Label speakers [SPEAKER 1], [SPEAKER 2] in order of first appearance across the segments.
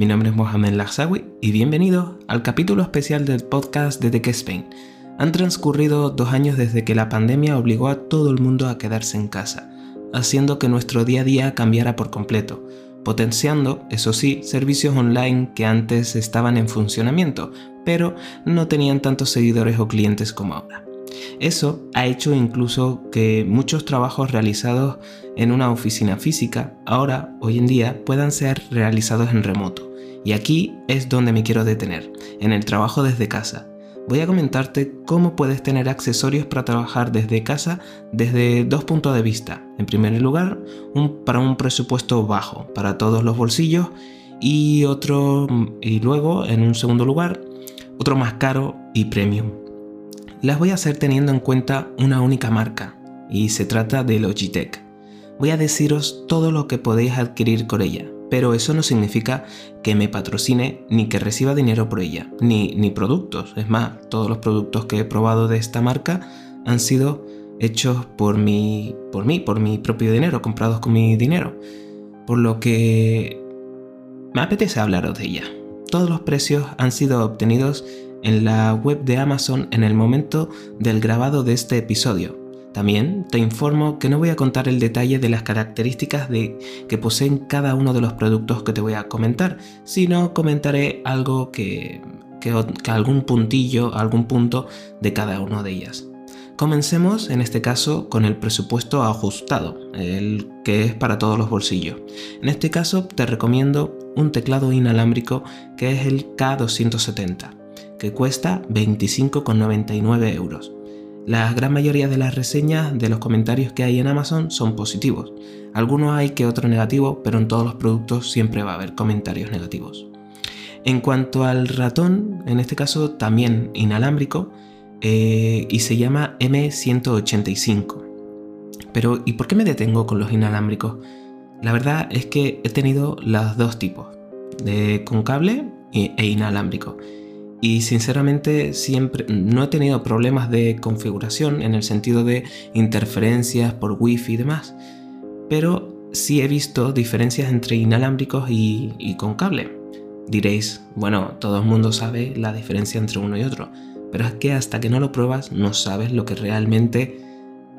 [SPEAKER 1] Mi nombre es Mohamed Lagsawi y bienvenido al capítulo especial del podcast de The Spain. Han transcurrido dos años desde que la pandemia obligó a todo el mundo a quedarse en casa, haciendo que nuestro día a día cambiara por completo, potenciando, eso sí, servicios online que antes estaban en funcionamiento, pero no tenían tantos seguidores o clientes como ahora. Eso ha hecho incluso que muchos trabajos realizados en una oficina física ahora, hoy en día, puedan ser realizados en remoto. Y aquí es donde me quiero detener, en el trabajo desde casa. Voy a comentarte cómo puedes tener accesorios para trabajar desde casa desde dos puntos de vista. En primer lugar, para un presupuesto bajo, para todos los bolsillos, y otro, y luego, en un segundo lugar, otro más caro y premium las voy a hacer teniendo en cuenta una única marca, y se trata de Logitech. Voy a deciros todo lo que podéis adquirir con ella, pero eso no significa que me patrocine ni que reciba dinero por ella, ni, ni productos. Es más, todos los productos que he probado de esta marca han sido hechos por mi, por mí, por mi propio dinero, comprados con mi dinero. Por lo que me apetece hablaros de ella. Todos los precios han sido obtenidos en la web de Amazon en el momento del grabado de este episodio. También te informo que no voy a contar el detalle de las características de, que poseen cada uno de los productos que te voy a comentar, sino comentaré algo que, algún puntillo, algún punto de cada una de ellas. Comencemos en este caso con el presupuesto ajustado, el que es para todos los bolsillos. En este caso te recomiendo un teclado inalámbrico que es el K270 que cuesta 25,99 euros. La gran mayoría de las reseñas de los comentarios que hay en Amazon son positivos. Algunos hay que otro negativo, pero en todos los productos siempre va a haber comentarios negativos. En cuanto al ratón, en este caso también inalámbrico, eh, y se llama M185. Pero, ¿y por qué me detengo con los inalámbricos? La verdad es que he tenido los dos tipos, de con cable e inalámbrico y sinceramente siempre no he tenido problemas de configuración en el sentido de interferencias por wifi y demás, pero sí he visto diferencias entre inalámbricos y, con cable. Diréis, bueno, todo el mundo sabe la diferencia entre uno y otro, pero es que hasta que no lo pruebas no sabes lo que realmente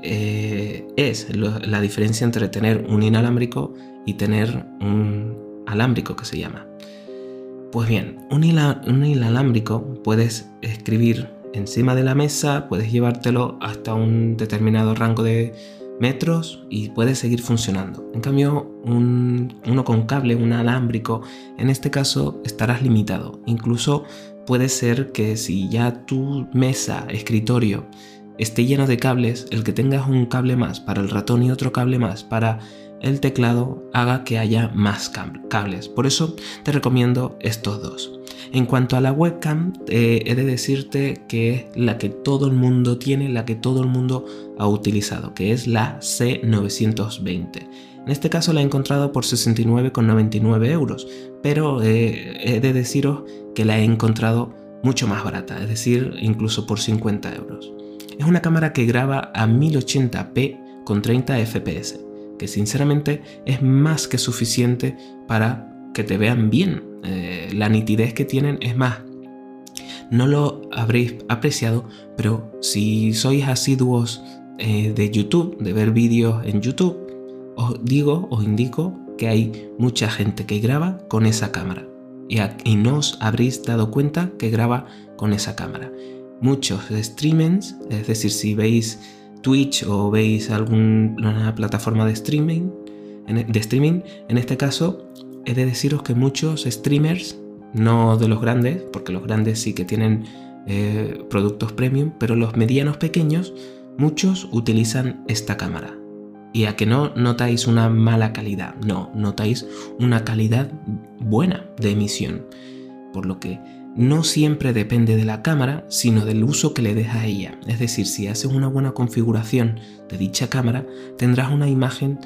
[SPEAKER 1] eh, es la diferencia entre tener un inalámbrico y tener un alámbrico que se llama. Pues bien, un, inalámbrico puedes escribir encima de la mesa, puedes llevártelo hasta un determinado rango de metros y puede seguir funcionando. En cambio, uno con cable, un alámbrico, en este caso estarás limitado. Incluso puede ser que si ya tu mesa, escritorio, esté lleno de cables, el que tengas un cable más para el ratón y otro cable más para el teclado haga que haya más cables. Por eso te recomiendo estos dos. En cuanto a la webcam, eh, he de decirte que es la que todo el mundo tiene, la que todo el mundo ha utilizado, que es la C920. En este caso la he encontrado por 69,99 euros, pero eh, he de deciros que la he encontrado mucho más barata, es decir, incluso por 50 euros. Es una cámara que graba a 1080p con 30 fps que sinceramente es más que suficiente para que te vean bien. Eh, la nitidez que tienen es más. No lo habréis apreciado, pero si sois asiduos eh, de YouTube, de ver vídeos en YouTube, os digo, os indico que hay mucha gente que graba con esa cámara. Y, y no os habréis dado cuenta que graba con esa cámara. Muchos streamers, es decir, si veis Twitch o veis alguna plataforma de streaming, e, de streaming, en este caso he de deciros que muchos streamers, no de los grandes, porque los grandes sí que tienen eh, productos premium, pero los medianos pequeños, muchos utilizan esta cámara. Y a que no notáis una mala calidad, no, notáis una calidad buena de emisión. Por lo que no siempre depende de la cámara, sino del uso que le des a ella. Es decir, si haces una buena configuración de dicha cámara, tendrás una imagen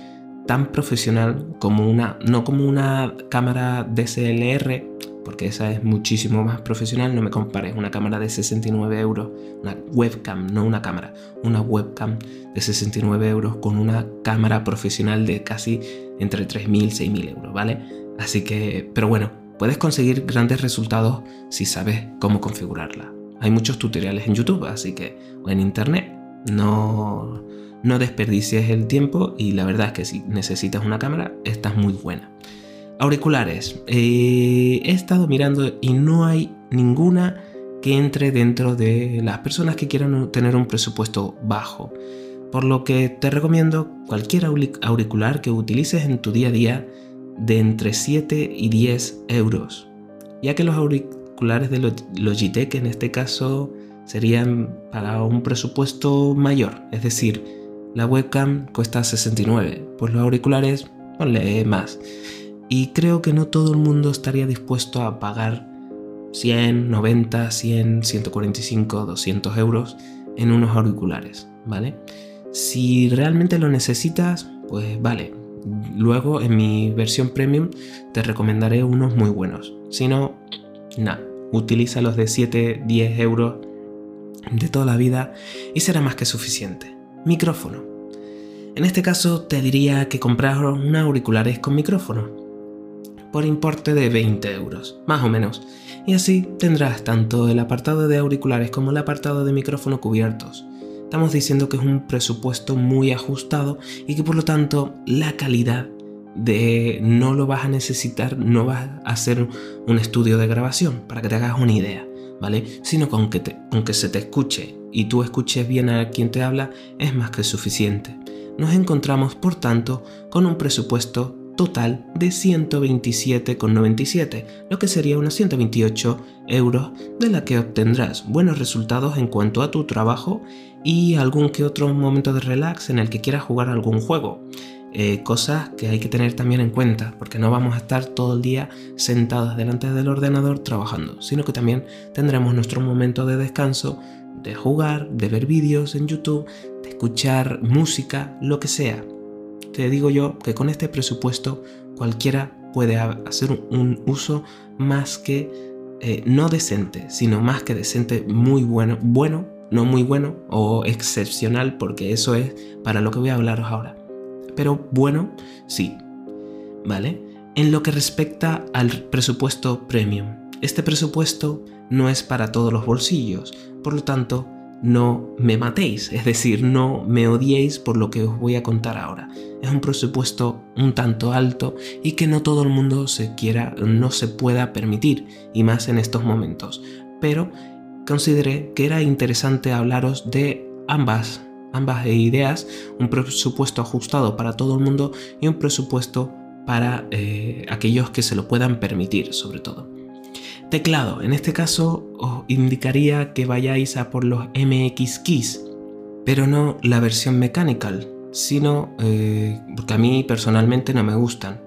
[SPEAKER 1] tan profesional como una, no como una cámara DSLR, porque esa es muchísimo más profesional, no me compares una cámara de 69 euros, una webcam, no una cámara, una webcam de 69 euros con una cámara profesional de casi entre 3.000 y 6.000 euros, ¿vale? Así que, pero bueno, puedes conseguir grandes resultados si sabes cómo configurarla. Hay muchos tutoriales en YouTube, así que, o en internet. No, no desperdicies el tiempo y la verdad es que si necesitas una cámara, esta es muy buena. Auriculares. Eh, he estado mirando y no hay ninguna que entre dentro de las personas que quieran tener un presupuesto bajo. Por lo que te recomiendo cualquier auricular que utilices en tu día a día de entre 7 y 10 euros. Ya que los auriculares de Logitech en este caso serían para un presupuesto mayor. Es decir, la webcam cuesta 69, pues los auriculares ponle más. Y creo que no todo el mundo estaría dispuesto a pagar 100, 90, 100, 145, 200 euros en unos auriculares, ¿vale? Si realmente lo necesitas, pues vale. Luego en mi versión premium te recomendaré unos muy buenos. Si no, nada, utiliza los de 7, 10 euros de toda la vida y será más que suficiente. Micrófono. En este caso te diría que comprar unos auriculares con micrófono por importe de 20 euros, más o menos, y así tendrás tanto el apartado de auriculares como el apartado de micrófono cubiertos. Estamos diciendo que es un presupuesto muy ajustado y que por lo tanto la calidad de no lo vas a necesitar, no vas a hacer un estudio de grabación para que te hagas una idea, ¿vale? Sino con que, te, con que se te escuche y tú escuches bien a quien te habla es más que suficiente. Nos encontramos, por tanto, con un presupuesto total de 127,97, lo que sería unos 128 euros de la que obtendrás buenos resultados en cuanto a tu trabajo y algún que otro momento de relax en el que quieras jugar algún juego. Eh, cosas que hay que tener también en cuenta, porque no vamos a estar todo el día sentados delante del ordenador trabajando, sino que también tendremos nuestro momento de descanso, de jugar, de ver vídeos en YouTube, de escuchar música, lo que sea te digo yo que con este presupuesto cualquiera puede hacer un uso más que eh, no decente, sino más que decente, muy bueno, bueno, no muy bueno o excepcional, porque eso es para lo que voy a hablaros ahora. Pero bueno, sí, ¿vale? En lo que respecta al presupuesto premium, este presupuesto no es para todos los bolsillos, por lo tanto, no me matéis, es decir, no me odiéis por lo que os voy a contar ahora. Es un presupuesto un tanto alto y que no todo el mundo se quiera, no se pueda permitir, y más en estos momentos. Pero consideré que era interesante hablaros de ambas, ambas ideas, un presupuesto ajustado para todo el mundo y un presupuesto para eh, aquellos que se lo puedan permitir, sobre todo. Teclado, en este caso os indicaría que vayáis a por los MX Keys, pero no la versión mechanical, sino eh, porque a mí personalmente no me gustan.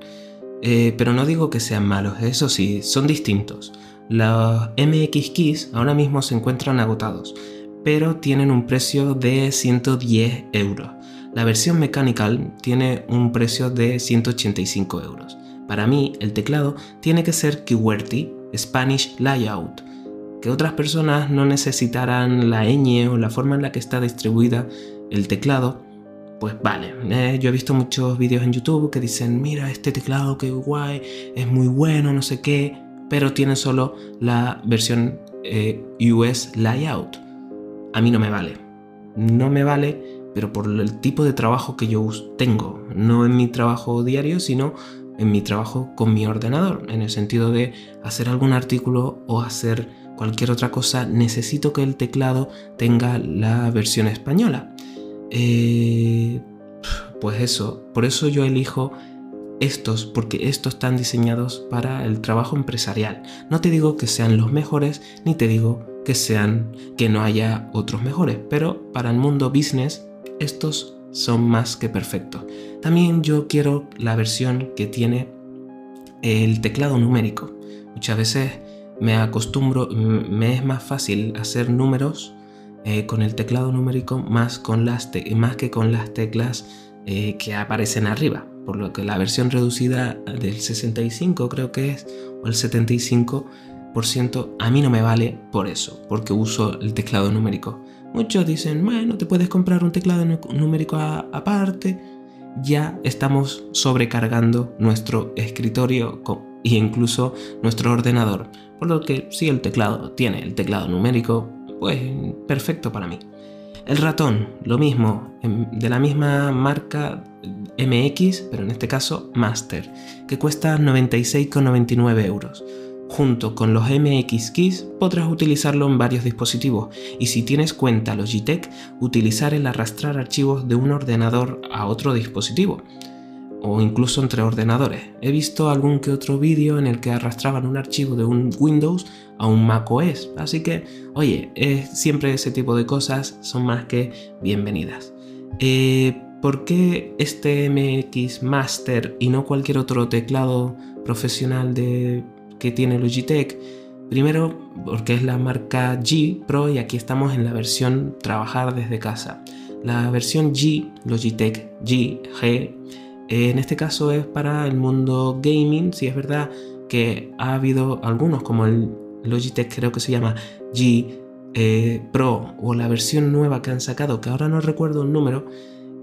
[SPEAKER 1] Eh, pero no digo que sean malos, eso sí, son distintos. Los MX Keys ahora mismo se encuentran agotados, pero tienen un precio de 110 euros. La versión mechanical tiene un precio de 185 euros. Para mí, el teclado tiene que ser QWERTY Spanish Layout, que otras personas no necesitarán la ñ o la forma en la que está distribuida el teclado, pues vale. Eh, yo he visto muchos vídeos en YouTube que dicen, mira, este teclado que guay, es muy bueno, no sé qué, pero tiene solo la versión eh, US Layout. A mí no me vale. No me vale, pero por el tipo de trabajo que yo tengo, no en mi trabajo diario, sino en mi trabajo con mi ordenador, en el sentido de hacer algún artículo o hacer cualquier otra cosa, necesito que el teclado tenga la versión española. Eh, pues eso, por eso yo elijo estos, porque estos están diseñados para el trabajo empresarial. No te digo que sean los mejores, ni te digo que sean que no haya otros mejores, pero para el mundo business estos son más que perfectos. También yo quiero la versión que tiene el teclado numérico. Muchas veces me acostumbro, me es más fácil hacer números eh, con el teclado numérico más, con las más que con las teclas eh, que aparecen arriba. Por lo que la versión reducida del 65 creo que es, o el 75%, a mí no me vale por eso, porque uso el teclado numérico. Muchos dicen, bueno, te puedes comprar un teclado numérico aparte. ya estamos sobrecargando nuestro escritorio e incluso nuestro ordenador. Por lo que si el teclado tiene el teclado numérico, pues perfecto para mí. El ratón, lo mismo, em, de la misma marca MX, pero en este caso Master, que cuesta 96,99 euros. Junto con los MX Keys podrás utilizarlo en varios dispositivos y si tienes cuenta Logitech, utilizar el arrastrar archivos de un ordenador a otro dispositivo o incluso entre ordenadores. He visto algún que otro vídeo en el que arrastraban un archivo de un Windows a un Mac OS, así que, oye, siempre ese tipo de cosas son más que bienvenidas. Eh, ¿Por qué este MX Master y no cualquier otro teclado profesional de, que tiene Logitech? Primero, porque es la marca G Pro y aquí estamos en la versión trabajar desde casa. La versión G, Logitech G, G, en este caso es para el mundo gaming, si es verdad que ha habido algunos como el Logitech creo que se llama G eh, Pro o la versión nueva que han sacado, que ahora no recuerdo el número,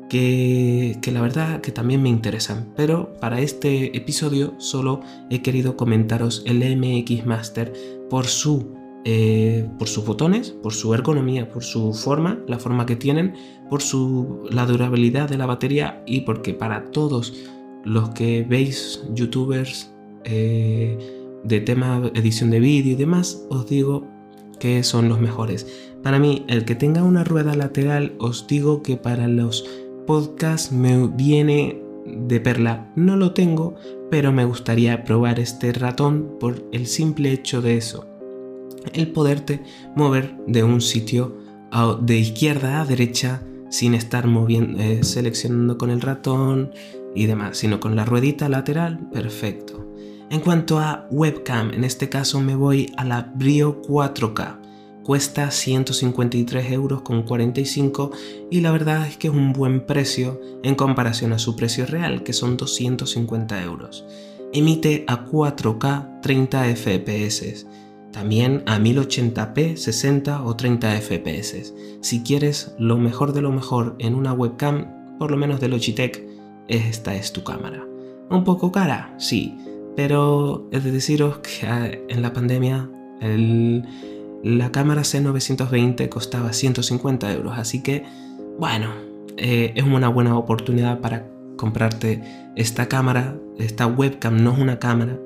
[SPEAKER 1] que, la verdad que también me interesan. Pero para este episodio solo he querido comentaros el MX Master por su eh, por sus botones, por su ergonomía, por su forma, la forma que tienen, por su, la durabilidad de la batería y porque para todos los que veis youtubers eh, de tema edición de vídeo y demás, os digo que son los mejores. Para mí, el que tenga una rueda lateral, os digo que para los podcasts me viene de perla. No lo tengo, pero me gustaría probar este ratón por el simple hecho de eso el poderte mover de un sitio de izquierda a derecha sin estar moviendo, eh, seleccionando con el ratón y demás, sino con la ruedita lateral, perfecto. En cuanto a webcam, en este caso me voy a la Brio 4K. Cuesta 153 euros con 45 y la verdad es que es un buen precio en comparación a su precio real, que son 250 euros. Emite a 4K 30 FPS también a 1080p, 60 o 30 fps. Si quieres lo mejor de lo mejor en una webcam, por lo menos de Logitech, esta es tu cámara. Un poco cara, sí, pero es de deciros que ah, en la pandemia la cámara C920 costaba 150 euros, así que bueno, eh, es una buena oportunidad para comprarte esta cámara. Esta webcam no es una cámara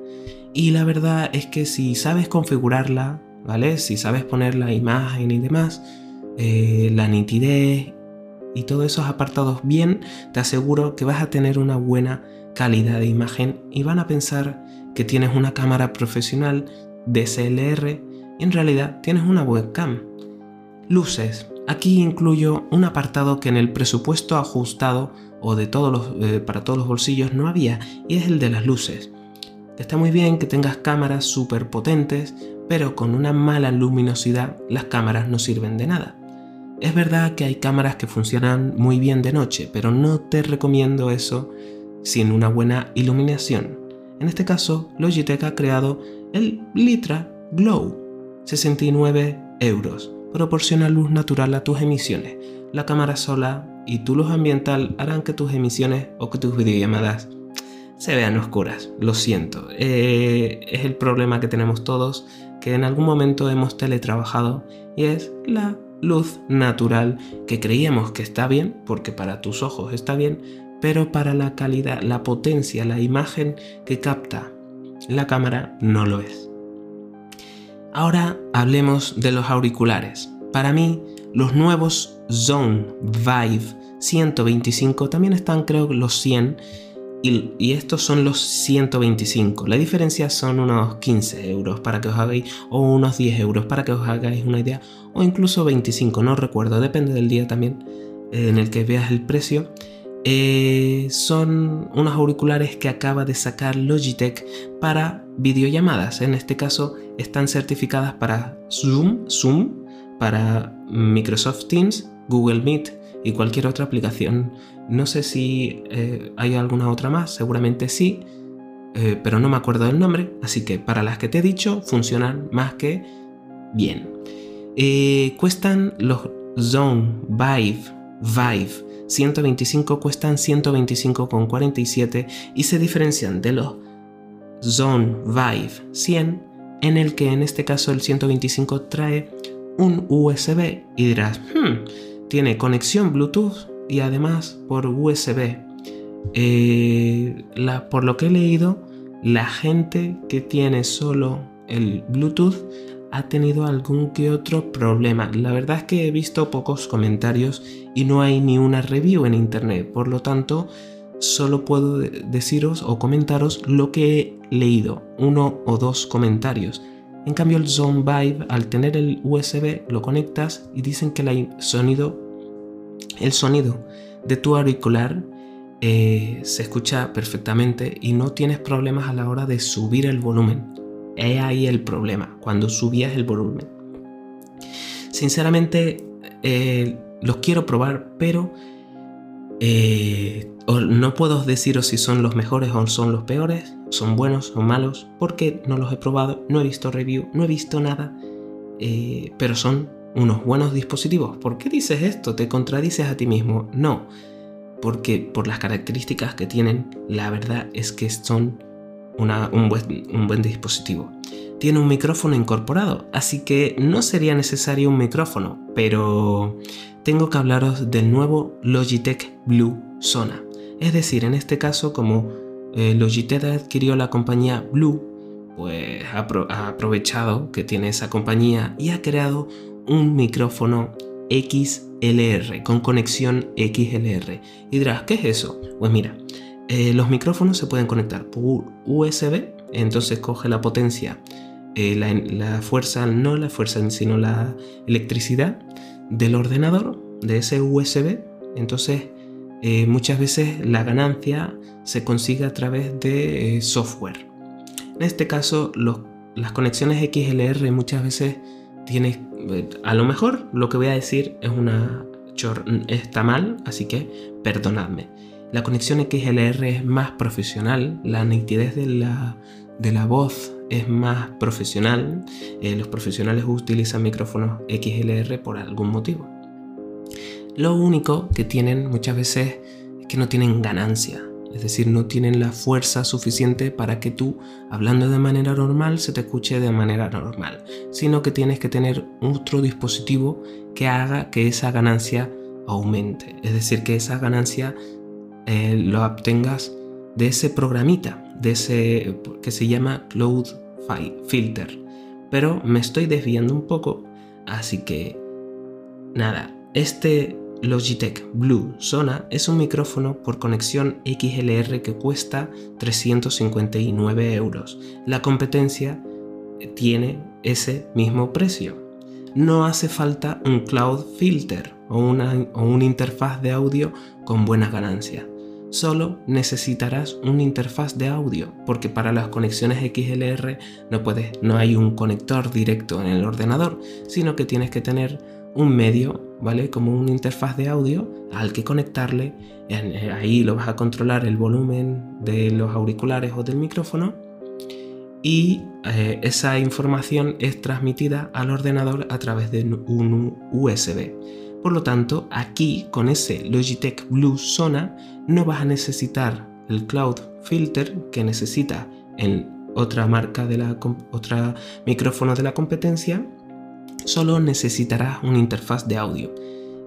[SPEAKER 1] y la verdad es que si sabes configurarla, ¿vale? Si sabes poner la imagen y demás, eh, la nitidez y todos esos apartados bien, te aseguro que vas a tener una buena calidad de imagen y van a pensar que tienes una cámara profesional DSLR y en realidad tienes una webcam. Luces. Aquí incluyo un apartado que en el presupuesto ajustado o de todos los, eh, para todos los bolsillos no había y es el de las luces. Está muy bien que tengas cámaras súper potentes, pero con una mala luminosidad las cámaras no sirven de nada. Es verdad que hay cámaras que funcionan muy bien de noche, pero no te recomiendo eso sin una buena iluminación. En este caso, Logitech ha creado el Litra Glow, 69 euros. Proporciona luz natural a tus emisiones. La cámara sola y tu luz ambiental harán que tus emisiones o que tus videollamadas se vean oscuras. Lo siento. Eh, es el problema que tenemos todos, que en algún momento hemos teletrabajado y es la luz natural que creíamos que está bien, porque para tus ojos está bien, pero para la calidad, la potencia, la imagen que capta la cámara no lo es. Ahora hablemos de los auriculares. Para mí, los nuevos Zone Vive 125 también están creo los 100 y, estos son los 125. La diferencia son unos 15 euros para que os hagáis, o unos 10 euros para que os hagáis una idea, o incluso 25, no recuerdo, depende del día también eh, en el que veas el precio. Eh, son unos auriculares que acaba de sacar Logitech para videollamadas. En este caso están certificadas para Zoom, Zoom, para Microsoft Teams, Google Meet y cualquier otra aplicación. No sé si eh, hay alguna otra más, seguramente sí, eh, pero no me acuerdo del nombre, así que para las que te he dicho funcionan más que bien. Eh, cuestan los Zone Vive, Vive 125 cuestan 125,47 y se diferencian de los Zone Vive 100 en el que en este caso el 125 trae un USB y dirás, hmm, tiene conexión Bluetooth y además por USB. Eh, por lo que he leído, la gente que tiene solo el Bluetooth ha tenido algún que otro problema. La verdad es que he visto pocos comentarios y no hay ni una review en internet. Por lo tanto, solo puedo deciros o comentaros lo que he leído, uno o dos comentarios. En cambio el Zone Vibe, al tener el USB, lo conectas y dicen que el sonido, el sonido de tu auricular eh, se escucha perfectamente y no tienes problemas a la hora de subir el volumen. Es ahí el problema, cuando subías el volumen. Sinceramente, eh, los quiero probar, pero eh, no puedo deciros si son los mejores o son los peores, son buenos o malos, porque no los he probado, no he visto review, no he visto nada, eh, pero son unos buenos dispositivos. ¿Por qué dices esto? ¿Te contradices a ti mismo? No, porque por las características que tienen, la verdad es que son un, buen, un buen dispositivo. Tiene un micrófono incorporado, así que no sería necesario un micrófono, pero tengo que hablaros del nuevo Logitech Blue Sona. Es decir, en este caso, como eh, Logitech adquirió la compañía Blue, pues ha, aprovechado que tiene esa compañía y ha creado un micrófono XLR con conexión XLR. Y dirás, ¿qué es eso? Pues mira, eh, los micrófonos se pueden conectar por USB, entonces coge la potencia, eh, la, fuerza, no la fuerza, sino la electricidad del ordenador, de ese USB. Entonces, eh, muchas veces la ganancia se consigue a través de software. En este caso, las conexiones XLR muchas veces tienes, a lo mejor lo que voy a decir es una está mal, así que perdonadme. La conexión XLR es más profesional, la nitidez de la, de la voz es más profesional. Eh, los profesionales utilizan micrófonos XLR por algún motivo. Lo único que tienen muchas veces es que no tienen ganancia, es decir, no tienen la fuerza suficiente para que tú, hablando de manera normal, se te escuche de manera normal, sino que tienes que tener otro dispositivo que haga que esa ganancia aumente, es decir, que esa ganancia eh, lo obtengas de ese programita, de ese que se llama Cloud Filter. Pero me estoy desviando un poco, así que nada, este Logitech Blue Sona es un micrófono por conexión XLR que cuesta 359 euros. La competencia tiene ese mismo precio. No hace falta un cloud filter o una, o una interfaz de audio con buenas ganancias solo necesitarás una interfaz de audio, porque para las conexiones XLR no, puedes, no hay un conector directo en el ordenador, sino que tienes que tener un medio, ¿vale? Como una interfaz de audio al que conectarle. Eh, ahí lo vas a controlar el volumen de los auriculares o del micrófono. Y eh, esa información es transmitida al ordenador a través de un USB. Por lo tanto, aquí con ese Logitech Blue Sona no vas a necesitar el Cloud Filter que necesita en otra marca de la otra micrófono de la competencia, solo necesitarás una interfaz de audio,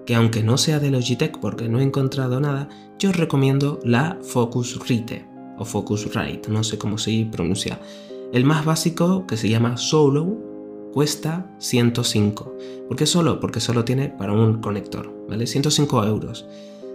[SPEAKER 1] que aunque no sea de Logitech porque no he encontrado nada, yo recomiendo la Focusrite o Focusrite, no sé cómo se pronuncia. El más básico que se llama Solo cuesta 105. ¿Por qué solo? Porque solo tiene para un conector, ¿vale? 105 euros.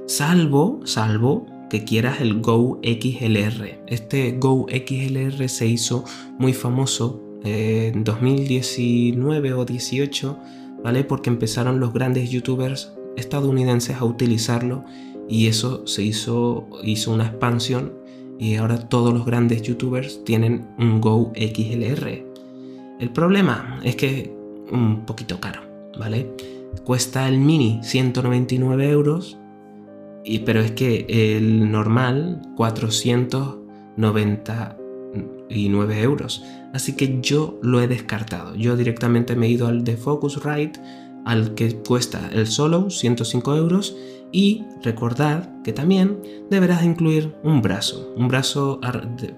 [SPEAKER 1] Salvo, salvo que quieras el Go XLR. Este Go XLR se hizo muy famoso en 2019 o 18, ¿vale? Porque empezaron los grandes youtubers estadounidenses a utilizarlo y eso se hizo, hizo una expansión y ahora todos los grandes youtubers tienen un Go XLR. El problema es que un poquito caro, ¿vale? Cuesta el mini 199 euros, y, pero es que el normal 499 euros. Así que yo lo he descartado. Yo directamente me he ido al de Focusrite, al que cuesta el solo 105 euros, Y recordad que también deberás incluir un brazo, un brazo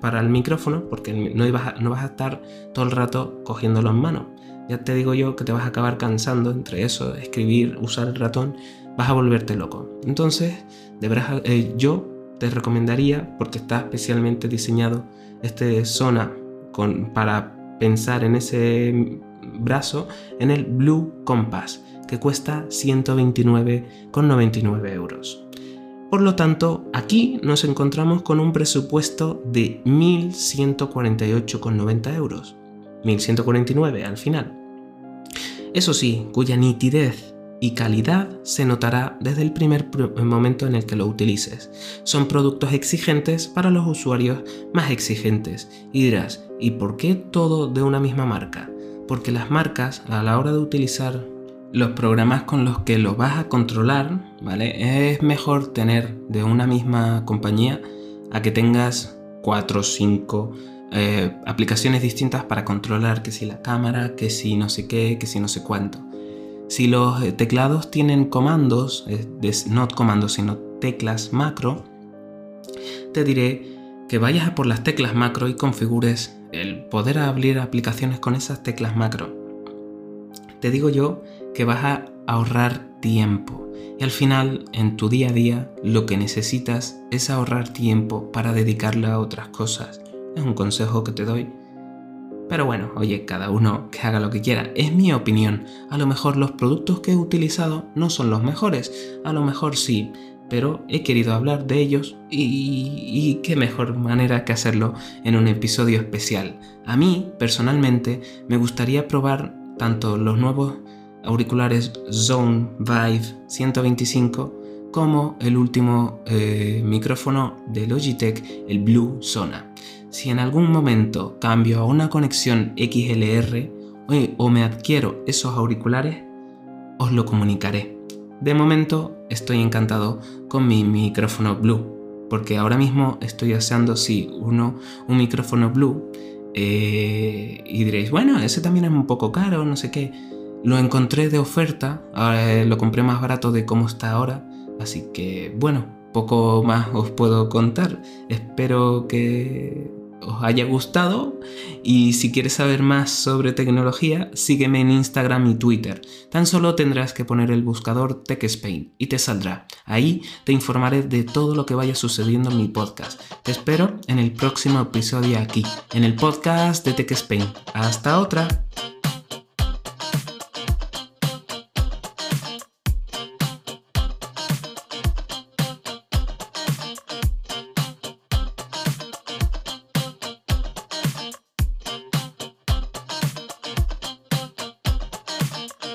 [SPEAKER 1] para el micrófono, porque no vas, a, no vas a estar todo el rato cogiéndolo en mano. Ya te digo yo que te vas a acabar cansando entre eso, escribir, usar el ratón, vas a volverte loco. Entonces, deberás, eh, yo te recomendaría, porque está especialmente diseñado este zona con, para pensar en ese brazo, en el Blue Compass que cuesta 129,99 euros. Por lo tanto, aquí nos encontramos con un presupuesto de 1.148,90 euros. 1.149 al final. Eso sí, cuya nitidez y calidad se notará desde el primer momento en el que lo utilices. Son productos exigentes para los usuarios más exigentes. Y dirás, ¿y por qué todo de una misma marca? Porque las marcas a la hora de utilizar los programas con los que lo vas a controlar, ¿vale? Es mejor tener de una misma compañía a que tengas 4 o 5 eh, aplicaciones distintas para controlar que si la cámara, que si no sé qué, que si no sé cuánto. Si los eh, teclados tienen comandos, no comandos, sino teclas macro, te diré que vayas a por las teclas macro y configures el poder abrir aplicaciones con esas teclas macro. Te digo yo que vas a ahorrar tiempo. Y al final, en tu día a día, lo que necesitas es ahorrar tiempo para dedicarlo a otras cosas. Es un consejo que te doy. Pero bueno, oye, cada uno que haga lo que quiera. Es mi opinión. A lo mejor los productos que he utilizado no son los mejores. A lo mejor sí. Pero he querido hablar de ellos y, qué mejor manera que hacerlo en un episodio especial. A mí, personalmente, me gustaría probar tanto los nuevos auriculares Zone Vive 125 como el último eh, micrófono de Logitech, el Blue Sona. Si en algún momento cambio a una conexión XLR o me adquiero esos auriculares, os lo comunicaré. De momento estoy encantado con mi micrófono Blue, porque ahora mismo estoy deseando sí uno un micrófono Blue eh, y diréis, bueno, ese también es un poco caro, no sé qué. Lo encontré de oferta, eh, lo compré más barato de cómo está ahora, así que bueno, poco más os puedo contar. Espero que os haya gustado y si quieres saber más sobre tecnología, sígueme en Instagram y Twitter. Tan solo tendrás que poner el buscador TechSpain y te saldrá. Ahí te informaré de todo lo que vaya sucediendo en mi podcast. Te espero en el próximo episodio aquí, en el podcast de TechSpain. Hasta otra.